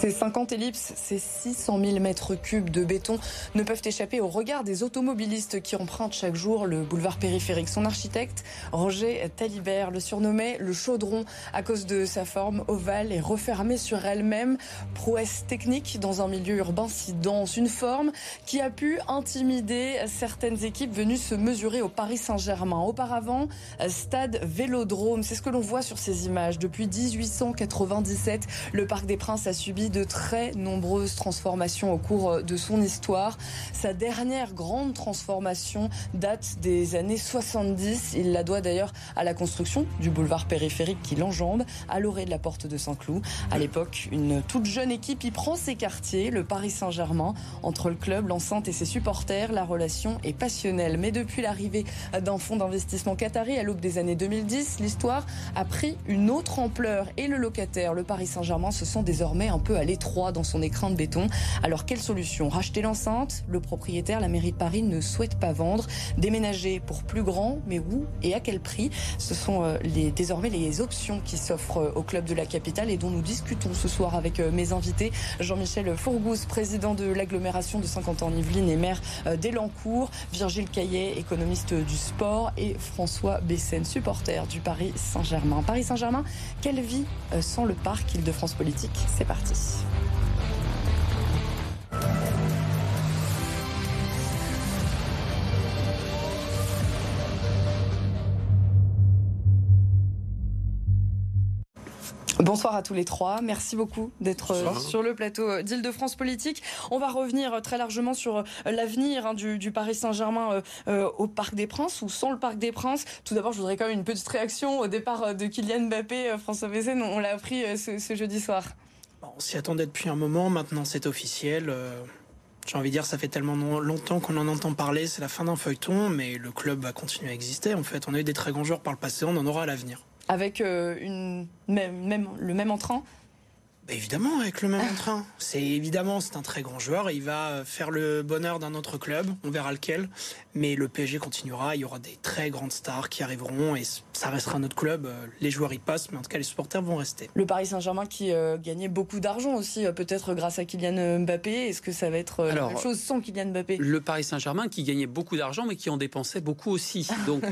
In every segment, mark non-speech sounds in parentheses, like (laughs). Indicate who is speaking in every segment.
Speaker 1: Ces 50 ellipses, ces 600 000 mètres cubes de béton ne peuvent échapper au regard des automobilistes qui empruntent chaque jour le boulevard périphérique. Son architecte, Roger Talibert, le surnommait le chaudron à cause de sa forme ovale et refermée sur elle-même. Prouesse technique dans un milieu urbain si dense. Une forme qui a pu intimider certaines équipes venues se mesurer au Paris Saint-Germain. Auparavant, stade Vélodrome. C'est ce que l'on voit sur ces images. Depuis 1897, le Parc des Princes a subi de très nombreuses transformations au cours de son histoire. Sa dernière grande transformation date des années 70. Il la doit d'ailleurs à la construction du boulevard périphérique qui l'enjambe à l'orée de la porte de Saint-Cloud. À l'époque, une toute jeune équipe y prend ses quartiers, le Paris Saint-Germain. Entre le club, l'enceinte et ses supporters, la relation est passionnelle. Mais depuis l'arrivée d'un fonds d'investissement qatari à l'aube des années 2010, l'histoire a pris une autre ampleur et le locataire, le Paris Saint-Germain, se sent désormais un peu à l'étroit dans son écran de béton. Alors quelle solution? Racheter l'enceinte? Le propriétaire, la mairie de Paris, ne souhaite pas vendre. Déménager pour plus grand, mais où et à quel prix? Ce sont euh, les, désormais les options qui s'offrent euh, au club de la capitale et dont nous discutons ce soir avec euh, mes invités. Jean-Michel Fourgouze, président de l'agglomération de 50 ans Yvelines et maire d'Elancourt. Virgile Caillet, économiste du sport. Et François Bessène, supporter du Paris Saint-Germain. Paris Saint-Germain, quelle vie sans le parc Île-de-France Politique? C'est parti. Bonsoir à tous les trois. Merci beaucoup d'être euh, sur le plateau euh, d'Île-de-France Politique. On va revenir euh, très largement sur l'avenir hein, du, Paris Saint-Germain au Parc des Princes ou sans le Parc des Princes. Tout d'abord, je voudrais quand même une petite réaction au départ de Kylian Mbappé. François Bessène, on l'a appris ce jeudi soir.
Speaker 2: On s'y attendait depuis un moment, maintenant c'est officiel. Euh, j'ai envie de dire, ça fait tellement longtemps qu'on en entend parler, c'est la fin d'un feuilleton, mais le club va continuer à exister. En fait, on a eu des très grands joueurs par le passé, on en aura à l'avenir.
Speaker 1: Avec euh, une, même, le même entrant
Speaker 2: bah, évidemment, avec le même entrain. C'est évidemment, c'est un très grand joueur. Il va faire le bonheur d'un autre club. On verra lequel. Mais le PSG continuera. Il y aura des très grandes stars qui arriveront et ça restera notre club. Euh, les joueurs y passent, mais en tout cas, les supporters vont rester.
Speaker 1: Le Paris Saint-Germain qui euh, gagnait beaucoup d'argent aussi, euh, peut-être grâce à Kylian Mbappé. Est-ce que ça va être la même chose sans Kylian Mbappé?
Speaker 3: Le Paris Saint-Germain qui gagnait beaucoup d'argent, mais qui en dépensait beaucoup aussi. (laughs) Donc,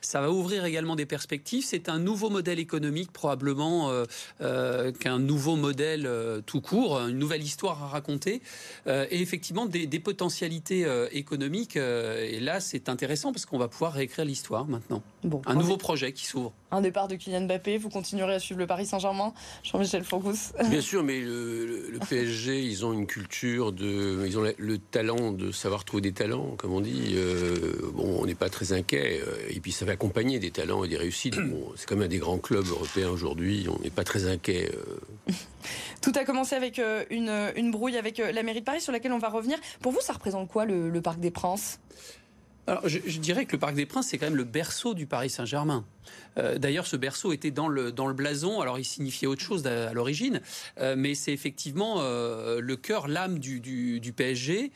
Speaker 3: ça va ouvrir également des perspectives. C'est un nouveau modèle économique, probablement qu'un nouveau modèle tout court, une nouvelle histoire à raconter, euh, et effectivement des, potentialités euh, économiques. Euh, et là, c'est intéressant parce qu'on va pouvoir réécrire l'histoire maintenant. Bon, un nouveau projet qui s'ouvre.
Speaker 1: Un départ de Kylian Mbappé, vous continuerez à suivre le Paris Saint-Germain, Jean-Michel Fourgous (laughs)
Speaker 4: Bien sûr, mais le, PSG, ils ont une culture de, ils ont le, talent de savoir trouver des talents, comme on dit. bon, on n'est pas très inquiet, et puis ça va accompagner des talents et des réussites. Bon, c'est comme un des grands clubs européens aujourd'hui, on n'est pas très inquiet. (laughs)
Speaker 1: Tout a commencé avec euh, une, brouille avec euh, la mairie de Paris sur laquelle on va revenir. Pour vous, ça représente quoi le, Parc des Princes?
Speaker 3: Alors, je, dirais que le Parc des Princes, c'est quand même le berceau du Paris Saint-Germain. Euh, d'ailleurs, ce berceau était dans le, dans le blason, alors il signifiait autre chose à, l'origine, euh, mais c'est effectivement euh, le cœur, l'âme du, du, PSG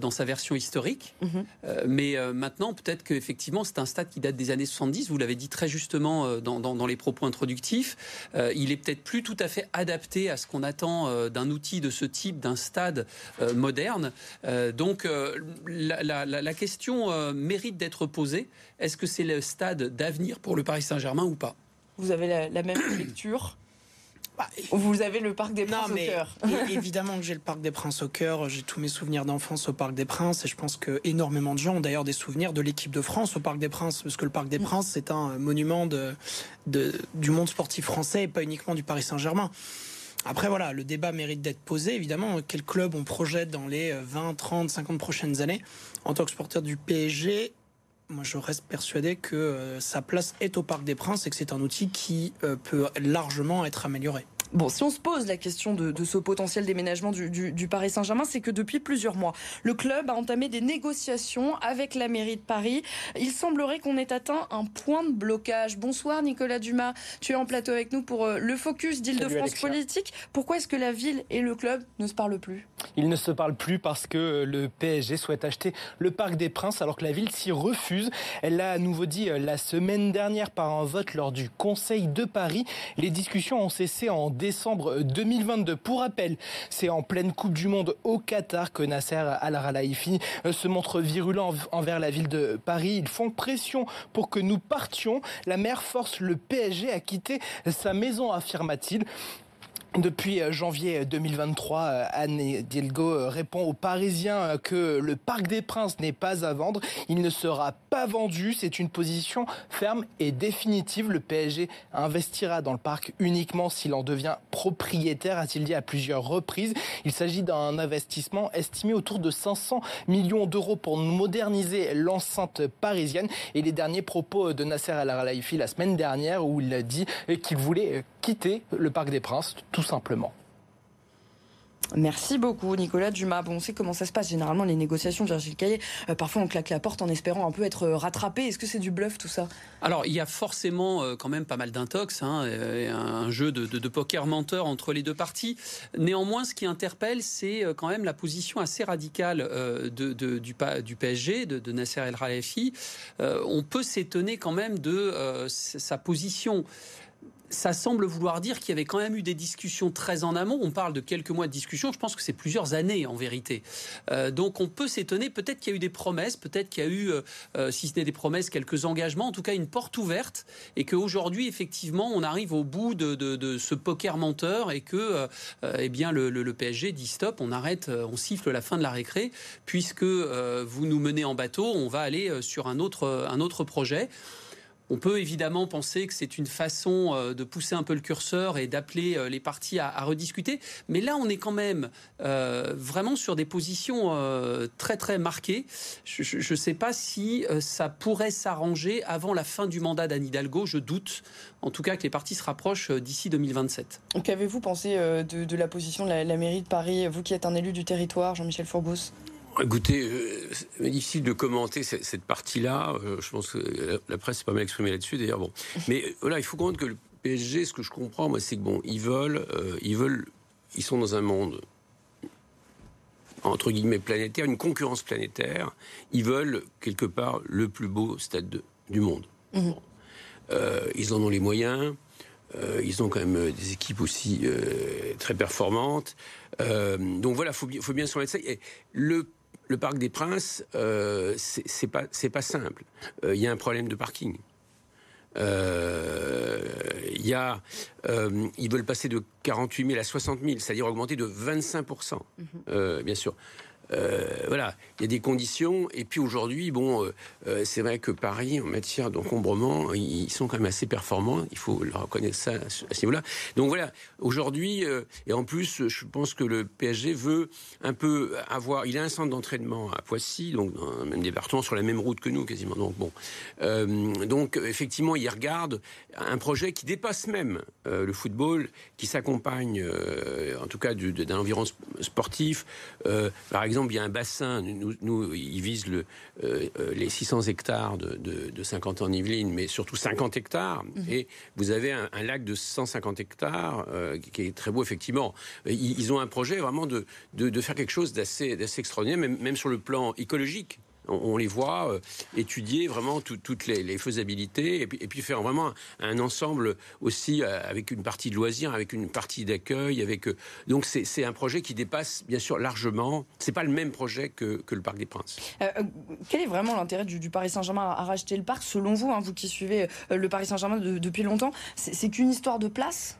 Speaker 3: dans sa version historique. Mhm. mais maintenant, peut-être qu'effectivement, c'est un stade qui date des années 70, vous l'avez dit très justement dans, dans, les propos introductifs. il est peut-être plus tout à fait adapté à ce qu'on attend d'un outil de ce type, d'un stade moderne. donc, la, la, la question mérite d'être posée. Est-ce que c'est le stade d'avenir pour le Paris Saint-Germain ou pas?
Speaker 1: Vous avez la, même (coughs) lecture? Bah, vous avez le Parc des Princes au cœur? (laughs)
Speaker 2: évidemment que j'ai le Parc des Princes au cœur. J'ai tous mes souvenirs d'enfance au Parc des Princes et je pense que énormément de gens ont d'ailleurs des souvenirs de l'équipe de France au Parc des Princes parce que le Parc des mm. Princes c'est un monument de, du monde sportif français et pas uniquement du Paris Saint-Germain. Après voilà, le débat mérite d'être posé évidemment. Quel club on projette dans les 20, 30, 50 prochaines années? En tant que supporter du PSG, moi, je reste persuadé que euh, sa place est au Parc des Princes et que c'est un outil qui euh, peut largement être amélioré.
Speaker 1: Bon, si on se pose la question de, ce potentiel déménagement du, Paris Saint-Germain, c'est que depuis plusieurs mois, le club a entamé des négociations avec la mairie de Paris. Il semblerait qu'on ait atteint un point de blocage. Bonsoir Nicolas Dumas, tu es en plateau avec nous pour euh, le focus d'Île-de-France politique. Pourquoi est-ce que la ville et le club ne se parlent plus?
Speaker 5: Ils ne se parlent plus parce que le PSG souhaite acheter le Parc des Princes alors que la ville s'y refuse. Elle l'a à nouveau dit euh, la semaine dernière par un vote lors du Conseil de Paris. Les discussions ont cessé en décembre 2022. Pour rappel, c'est en pleine Coupe du Monde au Qatar que Nasser Al-Khelaifi se montre virulent envers la ville de Paris. Ils font pression pour que nous partions. La maire force le PSG à quitter sa maison, affirma-t-il. Depuis euh, janvier 2023, euh, Anne Hidalgo euh, répond aux Parisiens que le Parc des Princes n'est pas à vendre. Il ne sera pas vendu. C'est une position ferme et définitive. Le PSG investira dans le parc uniquement s'il en devient propriétaire, a-t-il dit à plusieurs reprises. Il s'agit d'un investissement estimé autour de 500 millions d'euros pour moderniser l'enceinte parisienne. Et les derniers propos de Nasser Al-Khelaifi la semaine dernière où il a dit qu'il voulait quitter le Parc des Princes simplement.
Speaker 1: Merci beaucoup Nicolas Dumas. Bon, on sait comment ça se passe généralement les négociations, Virgile Caillé. Euh, parfois on claque la porte en espérant un peu être rattrapé. Est-ce que c'est du bluff tout ça?
Speaker 3: Alors il y a forcément euh, quand même pas mal d'intox, hein, un jeu de, poker menteur entre les deux parties. Néanmoins, ce qui interpelle, c'est euh, quand même la position assez radicale de, du, du, PSG, de, Nasser El Khalafi. on peut s'étonner quand même de sa position ça semble vouloir dire qu'il y avait quand même eu des discussions très en amont. On parle de quelques mois de discussions. Je pense que c'est plusieurs années en vérité. Euh, donc on peut s'étonner. Peut-être qu'il y a eu des promesses. Peut-être qu'il y a eu, euh, euh, si ce n'est des promesses, quelques engagements. En tout cas, une porte ouverte. Et qu'aujourd'hui, effectivement, on arrive au bout de, ce poker menteur et que, eh bien, le, le, PSG dit stop. On arrête. On siffle la fin de la récré puisque vous nous menez en bateau. On va aller sur un autre, un autre projet. On peut évidemment penser que c'est une façon euh, de pousser un peu le curseur et d'appeler euh, les partis à, rediscuter, mais là on est quand même euh, vraiment sur des positions très très marquées. Je ne sais pas si ça pourrait s'arranger avant la fin du mandat d'Anne Hidalgo, je doute en tout cas que les partis se rapprochent d'ici 2027.
Speaker 1: Qu'avez-vous pensé de, la position de la, la, mairie de Paris, vous qui êtes un élu du territoire, Jean-Michel Fourgos
Speaker 4: Écoutez, euh, c'est difficile de commenter cette, partie-là. Euh, je pense que la presse s'est pas mal exprimée là-dessus, d'ailleurs. Bon, (laughs) mais euh, voilà, il faut comprendre que le PSG, ce que je comprends, moi, c'est que bon, ils veulent, ils veulent, ils sont dans un monde entre guillemets planétaire, une concurrence planétaire. Ils veulent quelque part le plus beau stade du monde. Mhm. ils en ont les moyens. ils ont quand même des équipes aussi très performantes. donc voilà, faut, faut bien se remettre ça. Et le le Parc des Princes, euh, c'est pas simple. Euh, il y a un problème de parking. Euh, il y a, ils veulent passer de 48 000 à 60 000, c'est-à-dire augmenter de 25 mhm. bien sûr. Euh, voilà, il y a des conditions. Et puis aujourd'hui, bon, euh, euh, c'est vrai que Paris, en matière d'encombrement, ils sont quand même assez performants. Il faut leur reconnaître ça à ce niveau-là. Donc voilà, aujourd'hui, et en plus, je pense que le PSG veut un peu avoir. Il a un centre d'entraînement à Poissy, donc dans le même département, sur la même route que nous, quasiment. Donc bon, donc effectivement, il regarde un projet qui dépasse même le football, qui s'accompagne, en tout cas, d'un environnement sportif. par exemple il y a un bassin, nous, nous ils visent le, euh, euh, les 600 hectares de, de, 50 ans en Yvelines, mais surtout 50 hectares. Mhm. Et vous avez un, lac de 150 hectares euh, qui est très beau, effectivement. Ils, ont un projet vraiment de, de, faire quelque chose d'assez extraordinaire, même, même sur le plan écologique on, les voit euh, étudier vraiment toutes les, faisabilités et puis, faire vraiment un, ensemble aussi euh, avec une partie de loisirs, avec une partie d'accueil, avec euh, donc c'est un projet qui dépasse bien sûr largement. C'est pas le même projet que, le Parc des Princes.
Speaker 1: quel est vraiment l'intérêt du, Paris Saint-Germain à, racheter le parc selon vous, hein, vous qui suivez le Paris Saint-Germain depuis longtemps? C'est qu'une histoire de place?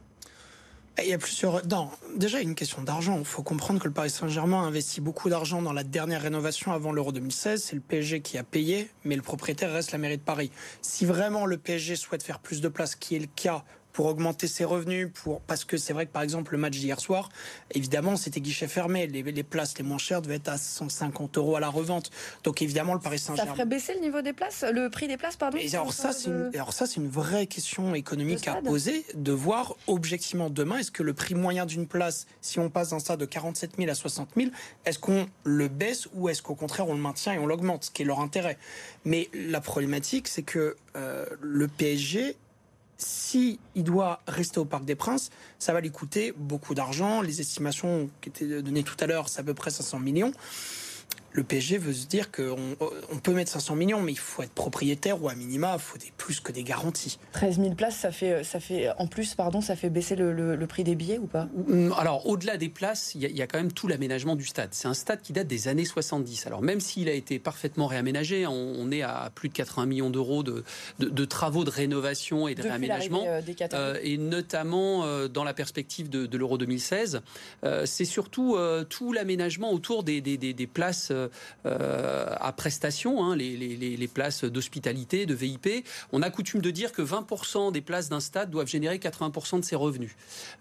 Speaker 2: Il y a plusieurs. Non, déjà, une question d'argent. Il faut comprendre que le Paris Saint-Germain a investi beaucoup d'argent dans la dernière rénovation avant l'Euro 2016. C'est le PSG qui a payé, mais le propriétaire reste la mairie de Paris. Si vraiment le PSG souhaite faire plus de place, qui est le cas pour augmenter ses revenus, pour parce que c'est vrai que par exemple le match d'hier soir, évidemment c'était guichet fermé, les, les, places les moins chères devaient être à 150 euros à la revente. Donc évidemment le Paris Saint-Germain.
Speaker 1: Ça ferait baisser le niveau des places, le prix des places, pardon.
Speaker 2: Et alors ça, c'est une, alors ça c'est une vraie question économique à poser, de voir objectivement demain est-ce que le prix moyen d'une place, si on passe d'un stade de 47 000 à 60 000, est-ce qu'on le baisse ou est-ce qu'au contraire on le maintient et on l'augmente, ce qui est leur intérêt. Mais la problématique c'est que euh, le PSG si il doit rester au Parc des Princes, ça va lui coûter beaucoup d'argent. Les estimations qui étaient données tout à l'heure, c'est à peu près 500 millions. Le PSG veut se dire qu'on on peut mettre 500 millions, mais il faut être propriétaire ou à minima, il faut des, plus que des garanties.
Speaker 1: 13 000 places, ça fait, ça fait en plus, pardon, ça fait baisser le, prix des billets ou pas?
Speaker 3: Alors, au-delà des places, il y, a quand même tout l'aménagement du stade. C'est un stade qui date des années 70. Alors, même s'il a été parfaitement réaménagé, on, est à plus de 80 millions d'euros de, de, travaux de rénovation et de réaménagement, euh, euh, et notamment euh, dans la perspective de, l'Euro 2016. c'est surtout tout l'aménagement autour des, des, des places euh, à prestations, hein, les, places d'hospitalité, de VIP. On a coutume de dire que 20% des places d'un stade doivent générer 80% de ses revenus.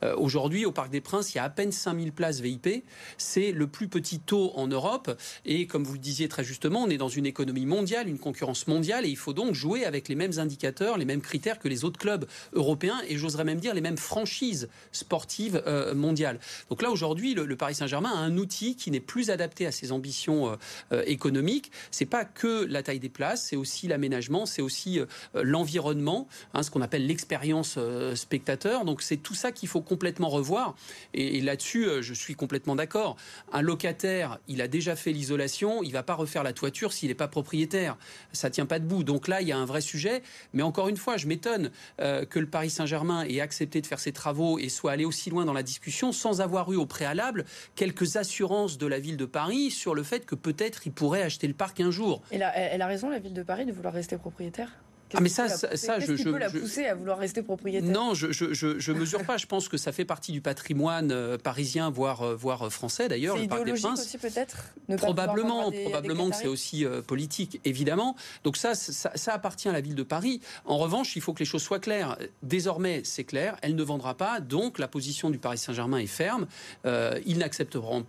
Speaker 3: Euh, aujourd'hui, au Parc des Princes, il y a à peine 5000 places VIP. C'est le plus petit taux en Europe. Et comme vous le disiez très justement, on est dans une économie mondiale, une concurrence mondiale, et il faut donc jouer avec les mêmes indicateurs, les mêmes critères que les autres clubs européens, et j'oserais même dire les mêmes franchises sportives euh, mondiales. Donc là, aujourd'hui, le, Paris Saint-Germain a un outil qui n'est plus adapté à ses ambitions euh, économique, c'est pas que la taille des places, c'est aussi l'aménagement, c'est aussi euh, l'environnement, hein, ce qu'on appelle l'expérience euh, spectateur. Donc c'est tout ça qu'il faut complètement revoir. Et, là-dessus, je suis complètement d'accord. Un locataire, il a déjà fait l'isolation, il va pas refaire la toiture s'il n'est pas propriétaire. Ça tient pas debout. Donc là, il y a un vrai sujet. Mais encore une fois, je m'étonne que le Paris Saint-Germain ait accepté de faire ses travaux et soit allé aussi loin dans la discussion sans avoir eu au préalable quelques assurances de la ville de Paris sur le fait que peut-être il pourrait acheter le parc un jour.
Speaker 1: elle a raison, la ville de Paris, de vouloir rester propriétaire?
Speaker 3: Ah mais ça, ça,
Speaker 1: je, je, peux la pousser à vouloir rester propriétaire?
Speaker 3: Non, je, je, je, mesure pas. Je pense que ça fait partie du patrimoine euh, parisien, voire, euh, voire euh, français d'ailleurs.
Speaker 1: C'est idéologique aussi peut-être?
Speaker 3: Probablement, probablement que c'est aussi politique, évidemment. Donc ça, ça, ça, appartient à la ville de Paris. En revanche, il faut que les choses soient claires. Désormais, c'est clair, elle ne vendra pas. Donc la position du Paris Saint-Germain est ferme. ils n'accepteront,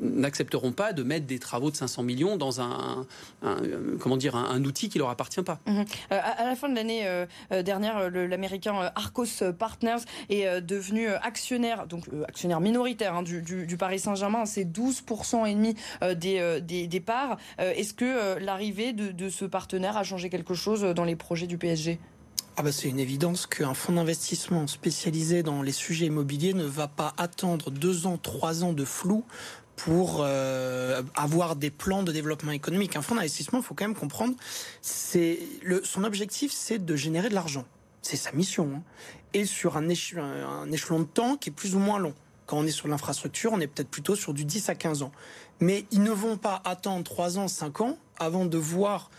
Speaker 3: n'accepteront pas de mettre des travaux de 500 millions dans un, comment dire, un, outil qui leur appartient pas.
Speaker 1: Mmh à la fin de l'année euh, euh, dernière, l'américain euh, Arcos Partners est devenu actionnaire, donc actionnaire minoritaire hein, du, Paris Saint-Germain. C'est 12% et demi des, des, parts. Est-ce que l'arrivée de, ce partenaire a changé quelque chose dans les projets du PSG
Speaker 2: ah bah c'est une évidence qu'un fonds d'investissement spécialisé dans les sujets immobiliers ne va pas attendre deux ans, trois ans de flou pour euh, avoir des plans de développement économique. Un fonds d'investissement, il faut quand même comprendre, c'est son objectif, c'est de générer de l'argent. C'est sa mission. Hein. Et sur un échelon, de temps qui est plus ou moins long. Quand on est sur l'infrastructure, on est peut-être plutôt sur du 10 à 15 ans. Mais ils ne vont pas attendre 3 ans, 5 ans avant de voir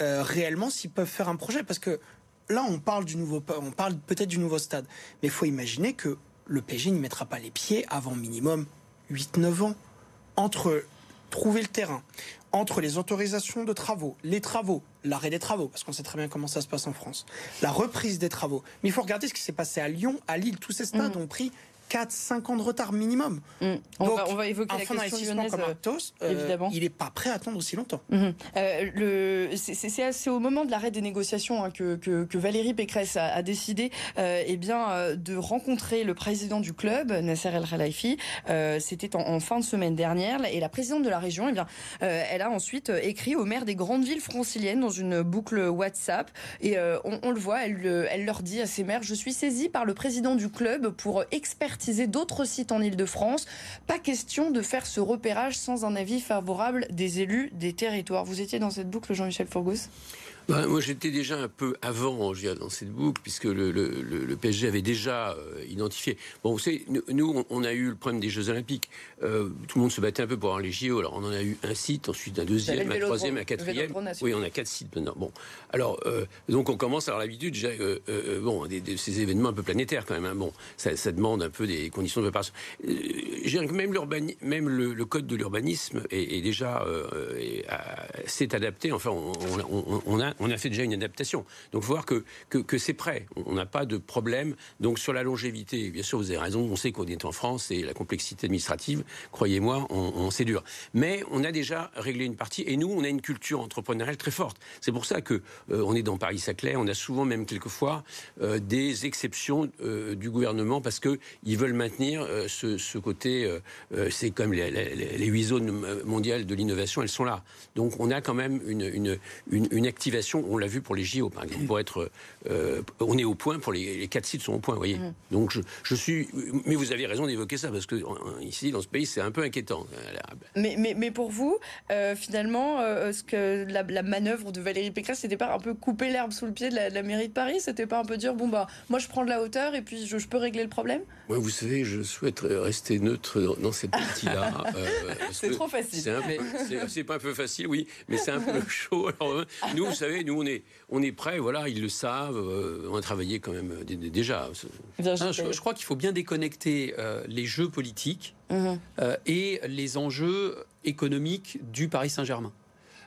Speaker 2: euh, réellement s'ils peuvent faire un projet. Parce que là, on parle du nouveau, on parle peut-être du nouveau stade. Mais il faut imaginer que le PG n'y mettra pas les pieds avant minimum 8-9 ans entre trouver le terrain, entre les autorisations de travaux, les travaux, l'arrêt des travaux, parce qu'on sait très bien comment ça se passe en France, la reprise des travaux. Mais il faut regarder ce qui s'est passé à Lyon, à Lille. Tous ces stades mmh. ont pris 4-5 ans de retard minimum.
Speaker 1: Mm. On, va, évoquer la question
Speaker 2: comme euh, évidemment. il n'est pas prêt à attendre aussi longtemps.
Speaker 1: Mm-hmm. Euh, c'est au moment de l'arrêt des négociations hein, que, que, Valérie Pécresse a, décidé euh, eh bien, de rencontrer le président du club, Nasser El Khelaifi. C'était en, fin de semaine dernière. Et la présidente de la région, eh bien, elle a ensuite écrit aux maires des grandes villes franciliennes dans une boucle WhatsApp. Et on, on, le voit, elle, elle leur dit à ces maires, je suis saisie par le président du club pour expertiser d'autres sites en Ile-de-France. Pas question de faire ce repérage sans un avis favorable des élus des territoires. Vous étiez dans cette boucle, Jean-Michel Forgos
Speaker 4: bah, moi, j'étais déjà un peu avant dans cette boucle, puisque le, le, PSG avait déjà euh, identifié. Bon, vous savez, nous, on a eu le problème des Jeux Olympiques. Euh, tout le monde se battait un peu pour avoir les JO. Alors, on en a eu un site, ensuite un deuxième, un troisième, un quatrième. Oui, on a quatre sites maintenant. Bon, alors, euh, donc, on commence à avoir l'habitude, déjà, bon, de ces événements un peu planétaires quand même. Hein. Bon, ça, ça, demande un peu des conditions de préparation. même, même le, code de l'urbanisme est, déjà s'est adapté. Enfin, on, on, on a on a fait déjà une adaptation. Donc, il faut voir que, que, c'est prêt. On n'a pas de problème. Donc, sur la longévité, bien sûr, vous avez raison. On sait qu'on est en France et la complexité administrative, croyez-moi, on, c'est dur. Mais on a déjà réglé une partie. Et nous, on a une culture entrepreneuriale très forte. C'est pour ça que euh, on est dans Paris-Saclay. On a souvent, même quelquefois, euh, des exceptions euh, du gouvernement parce qu'ils veulent maintenir ce, côté. c'est comme les, huit zones mondiales de l'innovation, elles sont là. Donc, on a quand même une, une, une activation on l'a vu pour les JO, par exemple. Pour être, euh, on est au point, pour les, les, quatre sites sont au point, vous voyez. Mm. Donc je, je, suis. Mais vous avez raison d'évoquer ça, parce que ici, dans ce pays, c'est un peu inquiétant.
Speaker 1: Mais, mais, mais pour vous, euh, finalement, euh, ce que la, la, manœuvre de Valérie Pécresse, c'était pas un peu couper l'herbe sous le pied de la, de la mairie de Paris? C'était pas un peu dire, bon, bah, moi, je prends de la hauteur et puis je, je peux régler le problème?
Speaker 4: Moi, vous savez, je souhaite rester neutre dans cette partie-là. (laughs)
Speaker 1: c'est trop facile.
Speaker 4: C'est pas un peu facile, oui, mais c'est un peu (laughs) chaud. Alors, nous, vous savez, nous, on est, on est prêts, voilà, ils le savent, euh, on a travaillé quand même euh, déjà.
Speaker 3: je, crois qu'il faut bien déconnecter euh, les jeux politiques mhm. et les enjeux économiques du Paris Saint-Germain.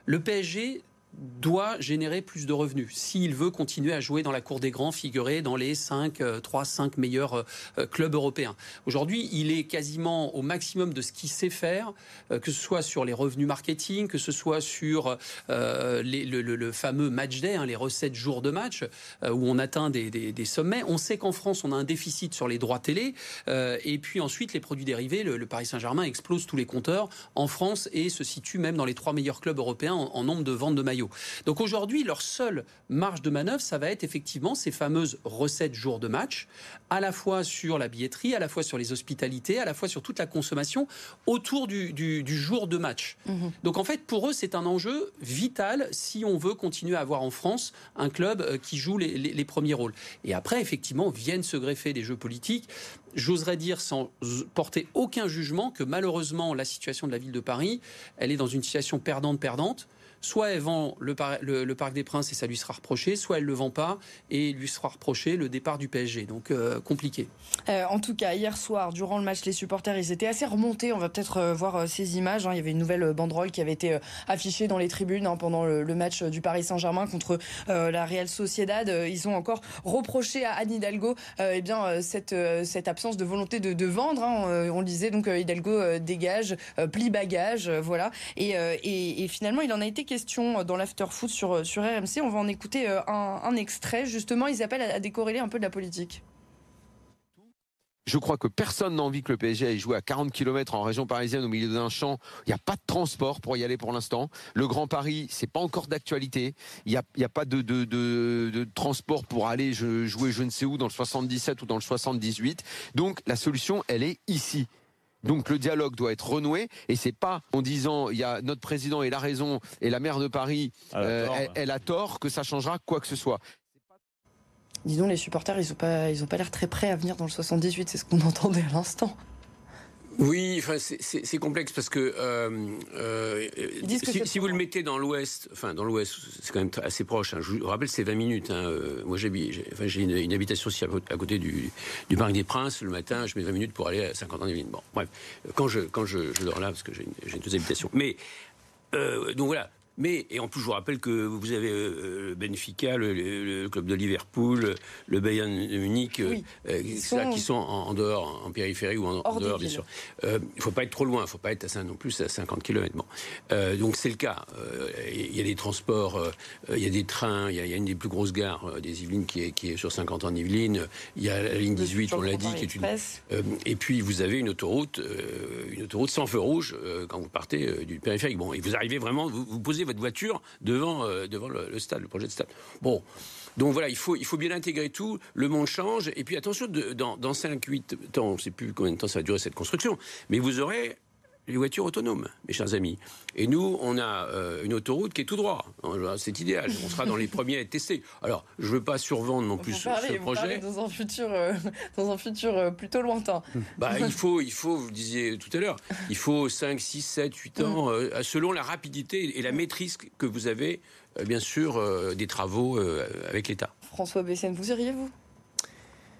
Speaker 3: Le PSG doit générer plus de revenus s'il veut continuer à jouer dans la cour des grands, figurer dans les 5, 3, 5 meilleurs euh, euh, clubs européens. Aujourd'hui, il est quasiment au maximum de ce qu'il sait faire, euh, que ce soit sur les revenus marketing, que ce soit sur le, fameux match day, hein, les recettes jours de match, où on atteint des, sommets. On sait qu'en France, on a un déficit sur les droits télé, et puis ensuite, les produits dérivés, le, Paris Saint-Germain explose tous les compteurs en France et se situe même dans les trois meilleurs clubs européens en nombre de ventes de maillots. Donc aujourd'hui, leur seule marge de manœuvre, ça va être effectivement ces fameuses recettes jour de match, à la fois sur la billetterie, à la fois sur les hospitalités, à la fois sur toute la consommation autour du, jour de match. Mhm. Donc en fait, pour eux, c'est un enjeu vital si on veut continuer à avoir en France un club euh, qui joue les, les premiers rôles. Et après, effectivement, viennent se greffer des jeux politiques j'oserais dire sans porter aucun jugement que malheureusement la situation de la ville de Paris, elle est dans une situation perdante-perdante soit elle vend le, Parc des Princes et ça lui sera reproché, soit elle ne le vend pas et lui sera reproché le départ du PSG. Donc euh, compliqué.
Speaker 1: Euh, en tout cas, hier soir, durant le match, les supporters, ils étaient assez remontés. On va peut-être euh, voir ces images. Hein. Il y avait une nouvelle banderole qui avait été affichée dans les tribunes hein, pendant le, match du Paris Saint-Germain contre la Real Sociedad. Ils ont encore reproché à Anne Hidalgo eh bien, cette, absence de volonté de, vendre. Hein. On, disait donc Hidalgo dégage, plie bagage, voilà. Et, et, finalement, il en a été question question dans l'after-foot sur, sur RMC. On va en écouter euh, un, extrait. Justement, ils appellent à, décorréler un peu de la politique.
Speaker 6: Je crois que personne n'a envie que le PSG aille jouer à 40 km en région parisienne au milieu d'un champ. Il n'y a pas de transport pour y aller pour l'instant. Le Grand Paris, c'est pas encore d'actualité. Il n'y a, pas de, transport pour aller jouer je ne sais où dans le 77 ou dans le 78. Donc la solution, elle est ici. Donc le dialogue doit être renoué et c'est pas en disant il y a notre président et la raison et la maire de Paris euh, elle, a tort que ça changera quoi que ce soit.
Speaker 1: Disons les supporters ils ont pas ils ont pas l'air très prêts à venir dans le 78 c'est ce qu'on (laughs) entendait à l'instant.
Speaker 4: Oui, enfin, c'est complexe parce que, euh, euh si, si vous le mettez dans l'Ouest, enfin dans l'Ouest, c'est quand même assez proche. Hein. Je vous rappelle, c'est 20 minutes. Hein. Euh, moi, j'ai enfin, une, une, habitation aussi à, côté du, du, Parc des Princes. Le matin, je mets 20 minutes pour aller à 50 ans Bon, bref, quand je quand je, je dors là, parce que j'ai deux habitations. Mais euh, donc voilà, mais, et en plus, je vous rappelle que vous avez euh, euh Benfica, le, club de Liverpool, le Bayern Munich, euh, euh, qui, sont... qui, sont... en, dehors, en périphérie ou en, dehors, bien sûr. il ne faut pas être trop loin, il ne faut pas être à, non plus à 50 km. Bon. donc c'est le cas. Il y a des transports, il y a des trains, il y, a une des plus grosses gares des Yvelines qui est, qui est sur 50 ans en Yvelines. Il y a la ligne 18, on l'a dit, qui est une. et puis vous avez une autoroute, une autoroute sans feu rouge quand vous partez du périphérique. Bon, et vous arrivez vraiment, vous, vous posez votre voiture devant, euh, devant le, stade, le projet de stade. Bon. Donc voilà, il faut, il faut bien intégrer tout. Le monde change. Et puis attention, dans, dans 5-8 ans, on ne sait plus combien de temps ça va durer cette construction, mais vous aurez les voitures autonomes, mes chers amis. Et nous, on a euh, une autoroute qui est tout droit. C'est idéal. On sera dans les premiers à être testés. Alors, je ne veux pas survendre non plus ce, projet.
Speaker 1: Dans un futur, euh, (laughs) dans un futur euh, plutôt lointain. (laughs)
Speaker 4: Bah, il faut, il faut, vous le disiez tout à l'heure, il faut 5, 6, 7, 8 ans, selon la rapidité et la maîtrise que vous avez, bien sûr, des travaux avec l'État.
Speaker 1: François Bessène, vous iriez, vous?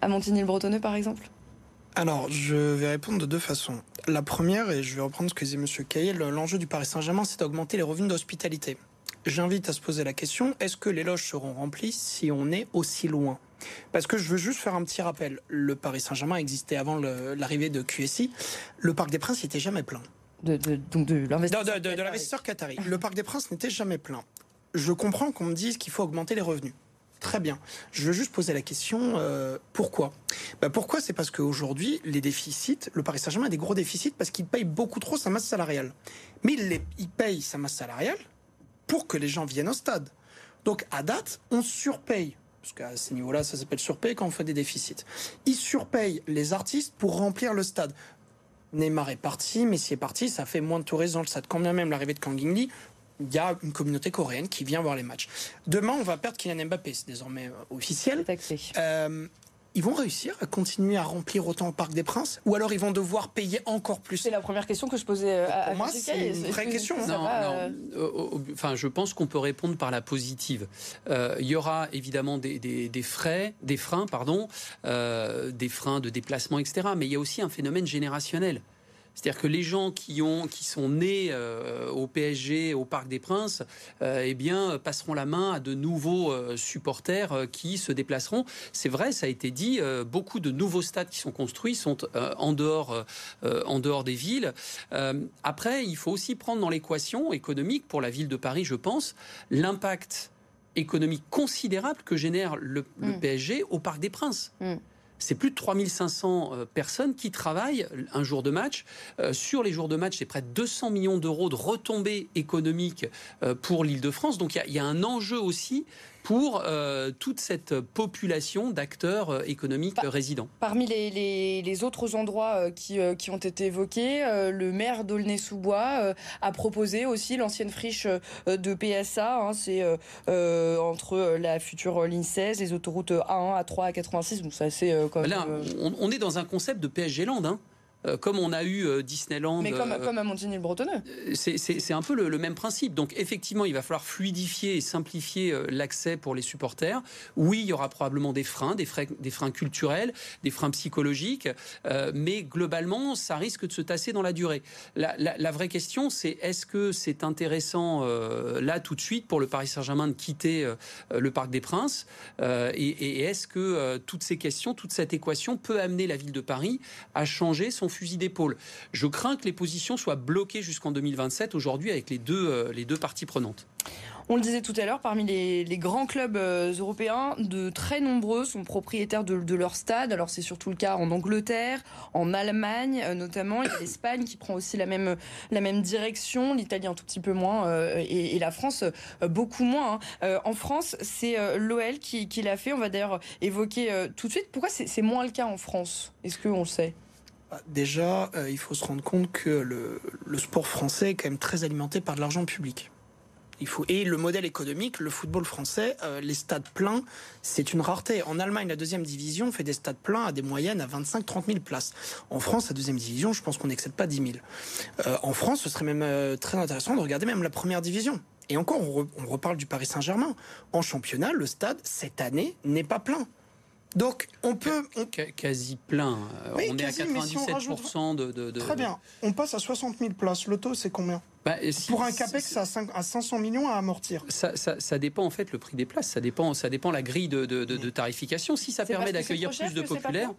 Speaker 1: À Montigny-le-Bretonneux, par exemple?
Speaker 2: Alors, je vais répondre de deux façons. La première, et je vais reprendre ce que disait M. Caillé, l'enjeu du Paris Saint-Germain, c'est d'augmenter les revenus d'hospitalité. J'invite à se poser la question, est-ce que les loges seront remplies si on est aussi loin? Parce que je veux juste faire un petit rappel. Le Paris Saint-Germain existait avant l'arrivée de QSI. Le Parc des Princes n'était jamais plein.
Speaker 1: De, de, donc de
Speaker 2: l'investisseur qatari. Le Parc des Princes n'était jamais plein. Je comprends qu'on me dise qu'il faut augmenter les revenus. Très bien. Je veux juste poser la question euh, pourquoi? Bah Pourquoi? C'est parce qu'aujourd'hui, les déficits, le Paris Saint-Germain a des gros déficits parce qu'il paye beaucoup trop sa masse salariale. Mais il, paye sa masse salariale pour que les gens viennent au stade. Donc à date, on surpaye parce qu'à ce niveau-là, ça s'appelle surpaye quand on fait des déficits. Ils surpayent les artistes pour remplir le stade. Neymar est parti, Messi est parti, ça fait moins de touristes dans le stade. Quand même l'arrivée de Kang In Lee, il y a une communauté coréenne qui vient voir les matchs. Demain, on va perdre Kylian Mbappé, c'est désormais euh, officiel. Euh, ils vont réussir à continuer à remplir autant le Parc des Princes Ou alors ils vont devoir payer encore plus?
Speaker 1: C'est la première question que je posais euh, à,
Speaker 2: Pour moi, c'est une vraie question.
Speaker 3: Non, non. Enfin, je pense qu'on peut répondre par la positive. il y aura évidemment des, des, des, frais, des freins, pardon, euh, des freins de déplacement, etc. Mais il y a aussi un phénomène générationnel. C'est-à-dire que les gens qui, ont, qui sont nés euh, au PSG, au Parc des Princes, euh, eh bien, passeront la main à de nouveaux euh, supporters qui se déplaceront. C'est vrai, ça a été dit, beaucoup de nouveaux stades qui sont construits sont en, dehors, en dehors des villes. après, il faut aussi prendre dans l'équation économique, pour la ville de Paris, je pense, l'impact économique considérable que génère le, mm. PSG au Parc des Princes. Mm c'est plus de 3500 euh, personnes qui travaillent un jour de match. Euh, sur les jours de match, c'est près de 200 millions d'euros de retombées économiques euh, pour l'Île-de-France. Donc il y, a un enjeu aussi pour euh, toute cette population d'acteurs euh, économiques résidents.
Speaker 1: Parmi les, autres endroits euh, qui, qui, ont été évoqués, le maire d'Aulnay-sous-Bois a proposé aussi l'ancienne friche de PSA. Hein, c'est entre la future ligne 16, les autoroutes A1, A3, A86. Donc c'est assez.
Speaker 3: Là, on, est dans un concept de PSG Land. Hein. Euh, comme on a eu euh, Disneyland.
Speaker 1: Mais comme, euh, à Montigny-le-Bretonneux.
Speaker 3: C'est un peu le, même principe. Donc effectivement, il va falloir fluidifier et simplifier l'accès pour les supporters. Oui, il y aura probablement des freins, des, freins, des freins culturels, des freins psychologiques, mais globalement, ça risque de se tasser dans la durée. La, vraie question, c'est est-ce que c'est intéressant là tout de suite pour le Paris Saint-Germain de quitter le Parc des Princes et, et est-ce que toutes ces questions, toute cette équation peut amener la ville de Paris à changer son fusil d'épaule. Je crains que les positions soient bloquées jusqu'en 2027 aujourd'hui avec les deux, euh, les deux parties prenantes.
Speaker 1: On le disait tout à l'heure, parmi les, grands clubs euh, européens, de très nombreux sont propriétaires de, leur stade. Alors c'est surtout le cas en Angleterre, en Allemagne euh, notamment. Il y (coughs) l'Espagne qui prend aussi la même, la même direction, l'Italie un tout petit peu moins et, la France beaucoup moins. Hein. en France, c'est l'OL qui, qui l'a fait. On va d'ailleurs évoquer tout de suite. Pourquoi c'est moins le cas en France? Est-ce qu'on le sait?
Speaker 2: Déjà, euh, il faut se rendre compte que le, sport français est quand même très alimenté par de l'argent public. Il faut... Et le modèle économique, le football français, euh, les stades pleins, c'est une rareté. En Allemagne, la deuxième division fait des stades pleins à des moyennes à 25-30 000 places. En France, la deuxième division, je pense qu'on n'excède pas 10 000. Euh, en France, ce serait même très intéressant de regarder même la première division. Et encore, on reparle du Paris Saint-Germain. En championnat, le stade, cette année, n'est pas plein. Donc on peut...
Speaker 3: Quasi plein. Euh, on est à 97% de,
Speaker 2: Très bien. On passe à 60 000 places. Le taux, c'est combien? Bah, Pour un CAPEX à, 500 millions à amortir.
Speaker 3: Ça, dépend en fait le prix des places. Ça dépend, ça dépend la grille de, tarification. Si ça permet d'accueillir plus de populaires...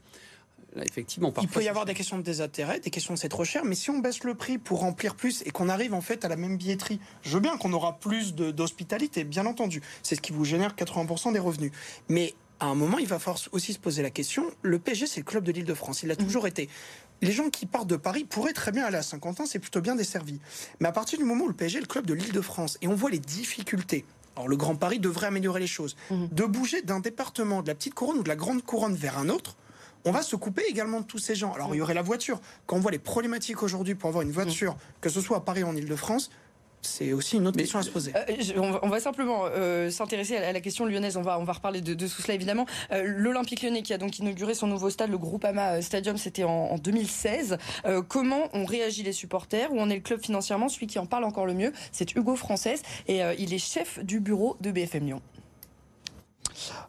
Speaker 3: Là, effectivement,
Speaker 2: il peut y avoir des questions de désintérêt, des questions de c'est trop cher, mais si on baisse le prix pour remplir plus et qu'on arrive en fait à la même billetterie, je veux bien qu'on aura plus d'hospitalité, bien entendu. C'est ce qui vous génère 80% des revenus. Mais à un moment, il va falloir aussi se poser la question. Le PSG, c'est le club de l'Île-de-France. Il l'a toujours mhm. été. Les gens qui partent de Paris pourraient très bien aller à Saint-Quentin, c'est plutôt bien desservi. Mais à partir du moment où le PSG est le club de l'Île-de-France et on voit les difficultés alors le Grand Paris devrait améliorer les choses. Mhm. De bouger d'un département, de la petite couronne ou de la grande couronne vers un autre, on va se couper également de tous ces gens. Alors il y aurait la voiture. Quand on voit les problématiques aujourd'hui pour avoir une voiture, mhm. que ce soit à Paris ou en Ile-de-France, c'est aussi une autre question à se poser.
Speaker 1: Euh, on, va simplement euh, s'intéresser à la question lyonnaise. On va, on va reparler de, tout cela évidemment. Euh, L'Olympique lyonnais qui a donc inauguré son nouveau stade, le Groupama Stadium, c'était en, 2016. comment ont réagi les supporters? Où en est le club financièrement? Celui qui en parle encore le mieux, c'est Hugo Française et il est chef du bureau de BFM Lyon.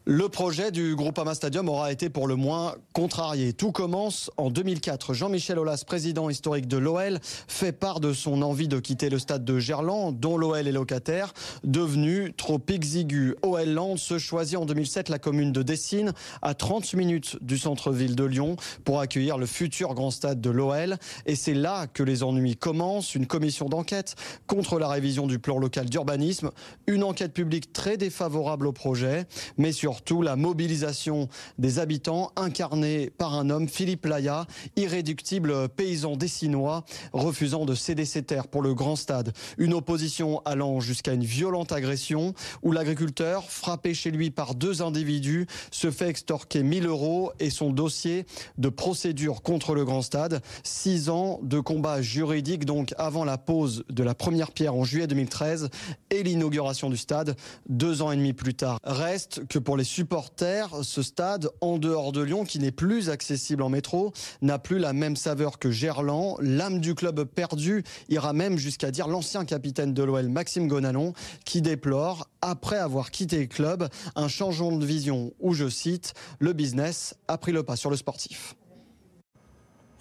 Speaker 7: Le projet du Groupama Stadium aura été pour le moins contrarié. Tout commence en 2004. Jean-Michel Aulas, président historique de l'OL, fait part de son envie de quitter le stade de Gerland, dont l'OL est locataire, devenu trop exigu. OL Land se choisit en 2007 la commune de Dessines, à 30 minutes du centre-ville de Lyon, pour accueillir le futur grand stade de l'OL. Et c'est là que les ennuis commencent. Une commission d'enquête contre la révision du plan local d'urbanisme, une enquête publique très défavorable au projet, mais mais surtout la mobilisation des habitants incarnée par un homme, Philippe Laya, irréductible paysan dessinois, refusant de céder ses terres pour le grand stade. Une opposition allant jusqu'à une violente agression où l'agriculteur, frappé chez lui par deux individus, se fait extorquer 1000 euros et son dossier de procédure contre le grand stade. Six ans de combat juridique donc avant la pose de la première pierre en juillet 2013 et l'inauguration du stade deux ans et demi plus tard. Reste que pour les supporters, ce stade en dehors de Lyon qui n'est plus accessible en métro n'a plus la même saveur que Gerland. L'âme du club perdu ira même jusqu'à dire l'ancien capitaine de l'OL Maxime Gonalon qui déplore après avoir quitté le club un changement de vision où je cite le business a pris le pas sur le sportif.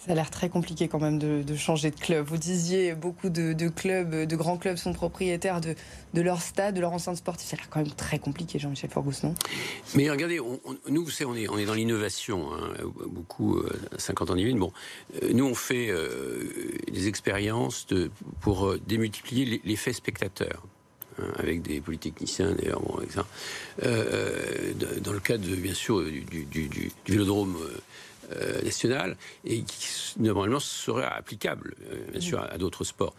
Speaker 1: Ça a l'air très compliqué quand même de, changer de club. Vous disiez beaucoup de, clubs, de grands clubs sont propriétaires de, leur stade, de leur enceinte sportive. Ça a l'air quand même très compliqué, Jean-Michel Forgus, non?
Speaker 4: Mais regardez, nous, vous savez, on est, dans l'innovation, hein, beaucoup, 50 euh, ans d'IVIN. Bon, euh, nous, on fait euh, des expériences de, pour démultiplier l'effet spectateur hein, avec des polytechniciens d'ailleurs, bon, dans le cadre, bien sûr, du, du, du vélodrome euh, et qui normalement serait applicable, euh, bien sûr, à, d'autres sports.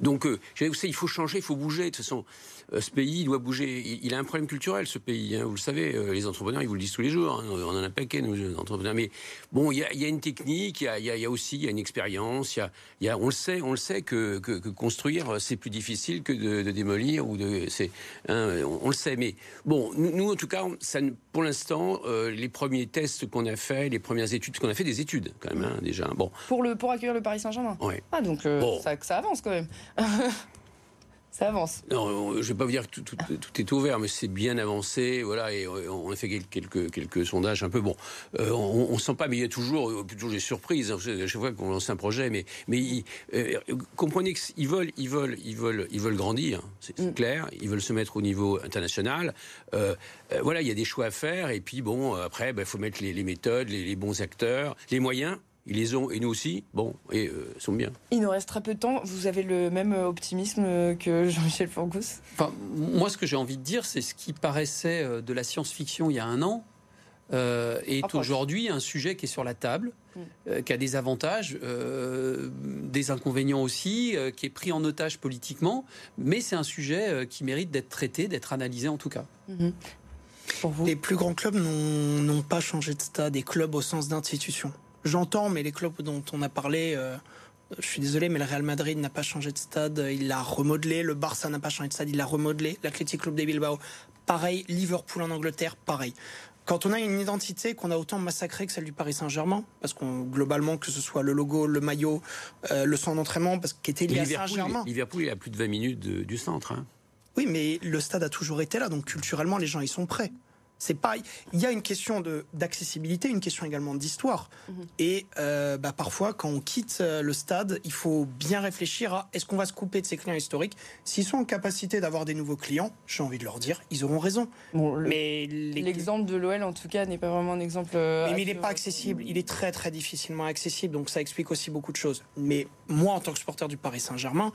Speaker 4: Donc, euh, il faut changer, il faut bouger. De toute façon, euh, ce pays doit bouger. Il, a un problème culturel, ce pays. Hein, vous le savez, les entrepreneurs, ils vous le disent tous les jours. Hein, on en a un paquet, nous, entrepreneurs. Mais bon, il y a, une technique, il y a, aussi une expérience. Il y on le sait, on le sait que, construire, c'est plus difficile que de, démolir ou de. C'est, hein, on, le sait. Mais bon, nous, en tout cas, ça, pour l'instant, les premiers tests qu'on a fait, les premières études qu'on a fait des études quand même hein, déjà. Bon.
Speaker 1: Pour le pour accueillir le Paris Saint-Germain. Ah donc euh, ça, ça avance quand même. (laughs) Ça avance.
Speaker 4: Non, je ne vais pas vous dire que tout, est ouvert, mais c'est bien avancé. Voilà, et on a fait quelques, quelques sondages un peu. Bon, euh, on ne sent pas, mais il y a toujours, toujours des surprises hein, à chaque fois qu'on lance un projet. Mais, mais euh, comprenez qu'ils veulent, ils veulent, ils veulent, ils veulent grandir. C'est mm. clair. Ils veulent se mettre au niveau international. Euh, voilà, il y a des choix à faire. Et puis bon, après, il ben, faut mettre les, méthodes, les bons acteurs, les moyens. Ils les ont, et nous aussi, bon, et euh, sont bien.
Speaker 1: Il nous reste très peu de temps. Vous avez le même optimisme que Jean-Michel Forgus
Speaker 3: enfin, Moi, ce que j'ai envie de dire, c'est ce qui paraissait euh, de la science-fiction il y a un an, euh, est aujourd'hui un sujet qui est sur la table, mm. qui a des avantages, des inconvénients aussi, qui est pris en otage politiquement, mais c'est un sujet qui mérite d'être traité, d'être analysé en tout cas.
Speaker 2: Mm-hmm. Pour vous? Les plus grands clubs n'ont pas changé de stade, des clubs au sens d'institution. J'entends, mais les clubs dont on a parlé, euh, je suis désolé, mais le Real Madrid n'a pas changé de stade, il l'a remodelé. Le Barça n'a pas changé de stade, il l'a remodelé. L'Athletic Club de Bilbao, pareil. Liverpool en Angleterre, pareil. Quand on a une identité qu'on a autant massacrée que celle du Paris Saint-Germain, parce qu'on globalement que ce soit le logo, le maillot, euh, le centre d'entraînement, parce qu'il était lié à Saint-Germain.
Speaker 4: Liverpool il a plus de 20 minutes du centre. Hein.
Speaker 2: Oui, mais le stade a toujours été là, donc culturellement les gens y sont prêts. C'est pas. Il y a une question de d'accessibilité, une question également d'histoire. Mhm. Et euh, bah, parfois, quand on quitte euh, le stade, il faut bien réfléchir à est-ce qu'on va se couper de ces clients historiques? S'ils sont en capacité d'avoir des nouveaux clients, j'ai envie de leur dire, ils auront raison.
Speaker 1: mais l'exemple de l'OL, en tout cas, n'est pas vraiment un exemple.
Speaker 2: Euh, mais, il n'est pas accessible. Il est très très difficilement accessible. Donc ça explique aussi beaucoup de choses. Mais moi, en tant que supporter du Paris Saint-Germain,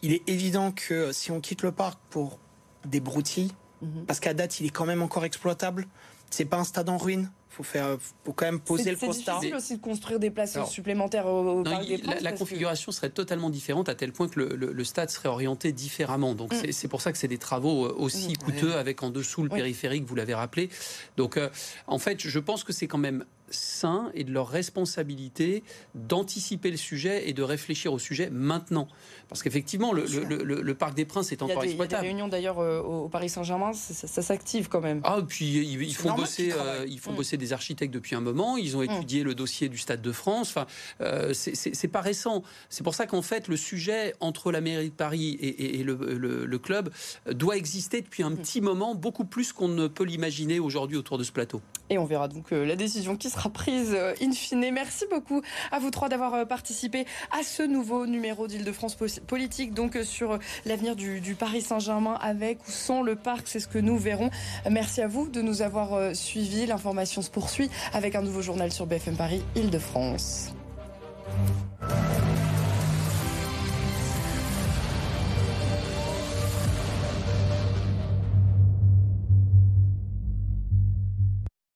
Speaker 2: il est évident que si on quitte le parc pour des broutilles Mhm. Parce qu'à date, il est quand même encore exploitable. C'est pas un stade en ruine. Faut faire, faut quand même poser le constat.
Speaker 1: C'est difficile aussi de construire des places supplémentaires au, Parc des
Speaker 3: Princes, La, configuration serait totalement différente à tel point que le, stade serait orienté différemment. Donc mm. c'est pour ça que c'est des travaux euh, aussi mm. coûteux avec en dessous le périphérique, vous l'avez rappelé. Donc euh, en fait, je pense que c'est quand même sain et de leur responsabilité d'anticiper le sujet et de réfléchir au sujet maintenant. Parce qu'effectivement, le, le, Parc des Princes est encore exploitable. Il y a
Speaker 1: des réunions d'ailleurs euh, au, Paris Saint-Germain, ça, s'active quand même.
Speaker 3: Ah, puis ils, font, bosser, euh, ils font bosser des architectes depuis un moment, ils ont mm. étudié le dossier du Stade de France. Enfin, euh, c'est pas récent. C'est pour ça qu'en fait, le sujet entre la mairie de Paris et, le, club doit exister depuis un mm. petit moment, beaucoup plus qu'on ne peut l'imaginer aujourd'hui autour de ce plateau.
Speaker 1: Et on verra donc la décision qui sera sera prise euh, in fine. Merci beaucoup à vous trois d'avoir euh, participé à ce nouveau numéro d'Île-de-France politique, donc euh, sur l'avenir du, du, Paris Saint-Germain avec ou sans le parc. C'est ce que nous verrons. Merci à vous de nous avoir suivis. L'information se poursuit avec un nouveau journal sur BFM Paris, Île-de-France.